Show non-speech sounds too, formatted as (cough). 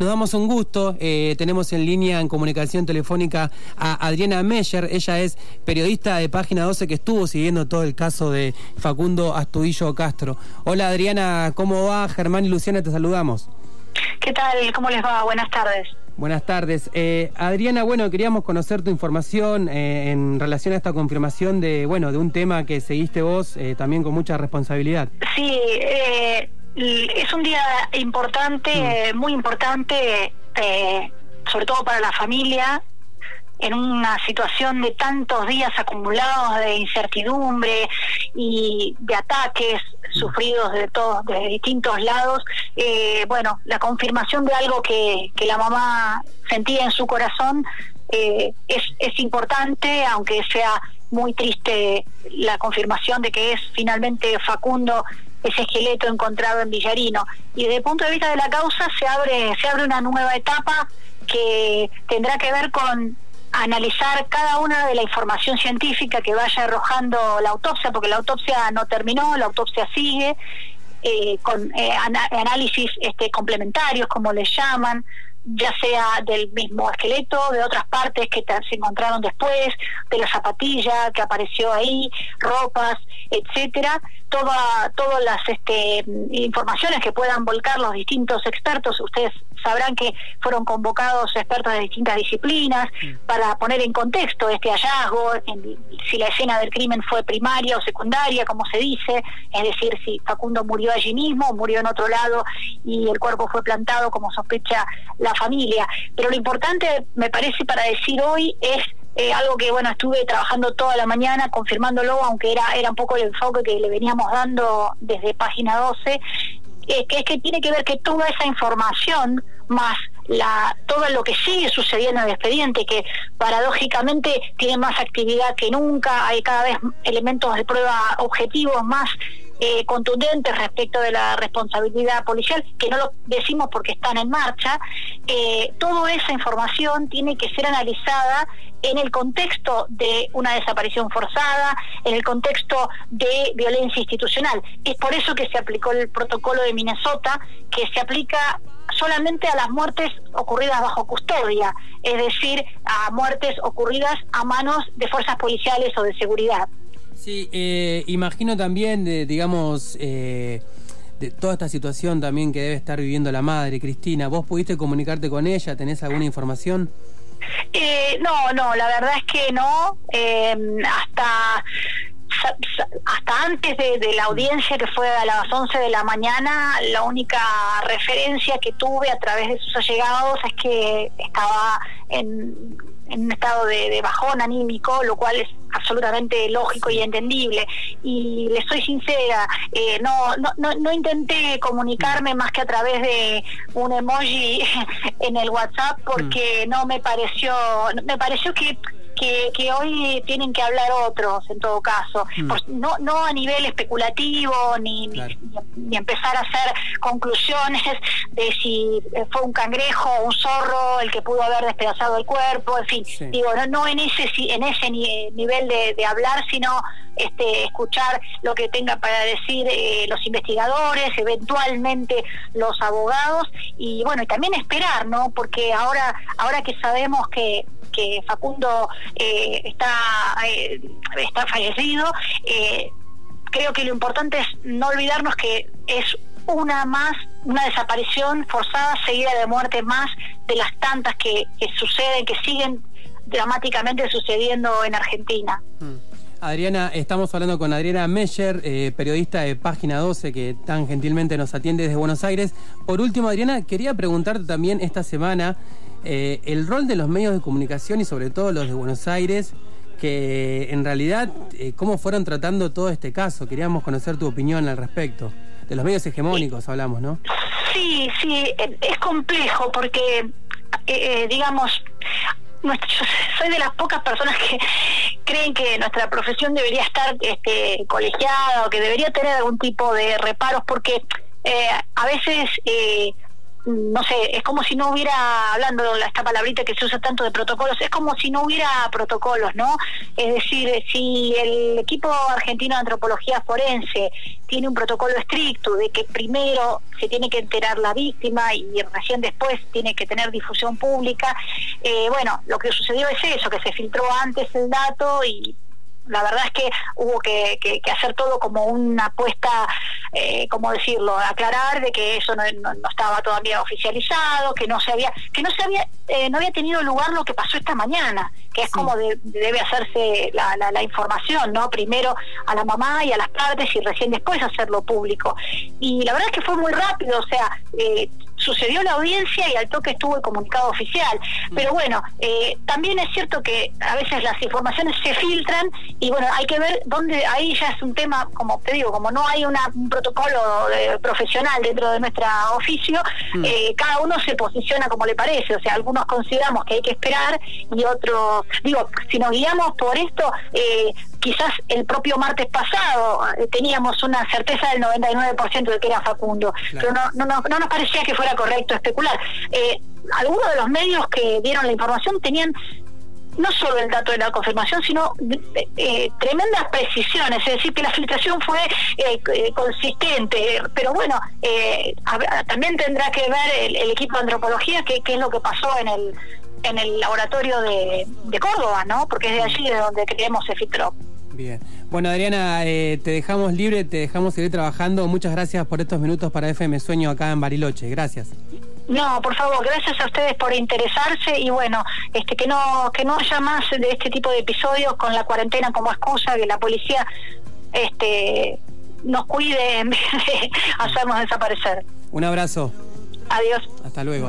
nos damos un gusto. Eh, tenemos en línea en comunicación telefónica a Adriana Meyer. Ella es periodista de Página 12 que estuvo siguiendo todo el caso de Facundo Astudillo Castro. Hola Adriana, ¿cómo va? Germán y Luciana, te saludamos. ¿Qué tal? ¿Cómo les va? Buenas tardes. Buenas tardes. Eh, Adriana, bueno, queríamos conocer tu información eh, en relación a esta confirmación de, bueno, de un tema que seguiste vos también con mucha responsabilidad. Sí, eh, es un día importante, mm. muy importante, eh, sobre todo para la familia, en una situación de tantos días acumulados de incertidumbre y de ataques sufridos de todos, de distintos lados. Eh, bueno, la confirmación de algo que, que la mamá sentía en su corazón eh, es, es importante, aunque sea muy triste la confirmación de que es finalmente Facundo ese esqueleto encontrado en Villarino. Y desde el punto de vista de la causa se abre, se abre una nueva etapa que tendrá que ver con analizar cada una de la información científica que vaya arrojando la autopsia, porque la autopsia no terminó, la autopsia sigue, eh, con eh, análisis este, complementarios, como les llaman, ya sea del mismo esqueleto, de otras partes que se encontraron después, de la zapatilla que apareció ahí, ropas, etcétera, toda, todas las este, informaciones que puedan volcar los distintos expertos, ustedes sabrán que fueron convocados expertos de distintas disciplinas para poner en contexto este hallazgo, si la escena del crimen fue primaria o secundaria, como se dice, es decir, si Facundo murió allí mismo, murió en otro lado y el cuerpo fue plantado como sospecha la familia. Pero lo importante, me parece, para decir hoy es eh, algo que bueno estuve trabajando toda la mañana confirmándolo aunque era era un poco el enfoque que le veníamos dando desde página 12 eh, que es que tiene que ver que toda esa información más la todo lo que sigue sucediendo en el expediente que paradójicamente tiene más actividad que nunca hay cada vez elementos de prueba objetivos más eh, contundentes respecto de la responsabilidad policial, que no lo decimos porque están en marcha, eh, toda esa información tiene que ser analizada en el contexto de una desaparición forzada, en el contexto de violencia institucional. Es por eso que se aplicó el protocolo de Minnesota, que se aplica solamente a las muertes ocurridas bajo custodia, es decir, a muertes ocurridas a manos de fuerzas policiales o de seguridad. Sí, eh, imagino también, de, digamos, eh, de toda esta situación también que debe estar viviendo la madre, Cristina. ¿Vos pudiste comunicarte con ella? ¿Tenés alguna información? Eh, no, no, la verdad es que no. hasta hasta antes de, de, la audiencia que fue a las 11 de la mañana, la única referencia que tuve a través de sus allegados es que estaba en en un estado de, bajón anímico, lo cual es absolutamente lógico y entendible. Y le soy sincera, eh, no, no, no, intenté comunicarme más que a través de un emoji (laughs) en el WhatsApp porque mm. no me pareció, me pareció que que, hoy tienen que hablar otros en todo caso, mm. pues no, no a nivel especulativo ni, ni, empezar a hacer conclusiones de si fue un cangrejo o un zorro el que pudo haber despedazado el cuerpo, en fin, digo, no, no en ese en ese nivel de, de hablar, sino este, escuchar lo que tenga para decir eh, los investigadores, eventualmente los abogados y bueno, y también esperar, ¿no? Porque ahora ahora que sabemos que que Facundo eh, está, eh, está fallecido, eh, creo que lo importante es no olvidarnos que es una más, una desaparición forzada seguida de muerte más de las tantas que, suceden, que siguen dramáticamente sucediendo en Argentina. Hmm. Adriana, estamos hablando con Adriana Meyer, periodista de Página 12, que tan gentilmente nos atiende desde Buenos Aires. Por último, Adriana, quería preguntarte también esta semana eh, el rol de los medios de comunicación y sobre todo los de Buenos Aires, que en realidad, eh, cómo fueron tratando todo este caso. Queríamos conocer tu opinión al respecto. De los medios hegemónicos hablamos, ¿no? Sí, sí, es complejo porque, eh, digamos, soy de las pocas personas que creen que nuestra profesión debería estar este, colegiada o que debería tener algún tipo de reparos porque a veces no sé, es como si no hubiera, hablando de esta palabrita que se usa tanto de protocolos, es como si no hubiera protocolos, ¿no? Es decir, si el equipo argentino de antropología forense tiene un protocolo estricto de que primero se tiene que enterar la víctima y recién después tiene que tener difusión pública, eh, bueno, lo que sucedió es eso, que se filtró antes el dato y la verdad es que hubo que, hacer todo como una apuesta, eh, ¿cómo decirlo? Aclarar de que eso no, estaba todavía oficializado, que no se había, que no se había, eh, no había tenido lugar lo que pasó esta mañana, que es como debe hacerse la, la, información, ¿no? Primero a la mamá y a las partes y recién después hacerlo público. Y la verdad es que fue muy rápido, o sea, eh, sucedió la audiencia y al toque estuvo el comunicado oficial. Mm. Pero bueno, eh, también es cierto que a veces las informaciones se filtran y bueno, hay que ver dónde, ahí ya es un tema, como te digo, como no hay una, un protocolo profesional dentro de nuestro oficio, mm. eh, cada uno se posiciona como le parece, o sea, algunos consideramos que hay que esperar y otros, digo, si nos guiamos por esto, eh, quizás el propio martes pasado eh, teníamos una certeza del 99% de que era Facundo, pero no, no, no, nos parecía que fuera correcto especular. Eh, algunos de los medios que dieron la información tenían no solo el dato de la confirmación, sino eh, tremendas precisiones, es decir, que la filtración fue consistente, pero bueno, también tendrá que ver el, equipo de antropología qué, es lo que pasó en el en el laboratorio de, de Córdoba, ¿no? Porque es de allí de donde creemos se filtró. Bien. Bueno, Adriana, eh, te dejamos libre, te dejamos seguir trabajando. Muchas gracias por estos minutos para FM Sueño acá en Bariloche. Gracias. No, por favor, gracias a ustedes por interesarse y bueno, este que no que no haya más de este tipo de episodios con la cuarentena como excusa, que la policía este nos cuide en vez de (laughs) hacernos desaparecer. Un abrazo. Adiós. Hasta luego.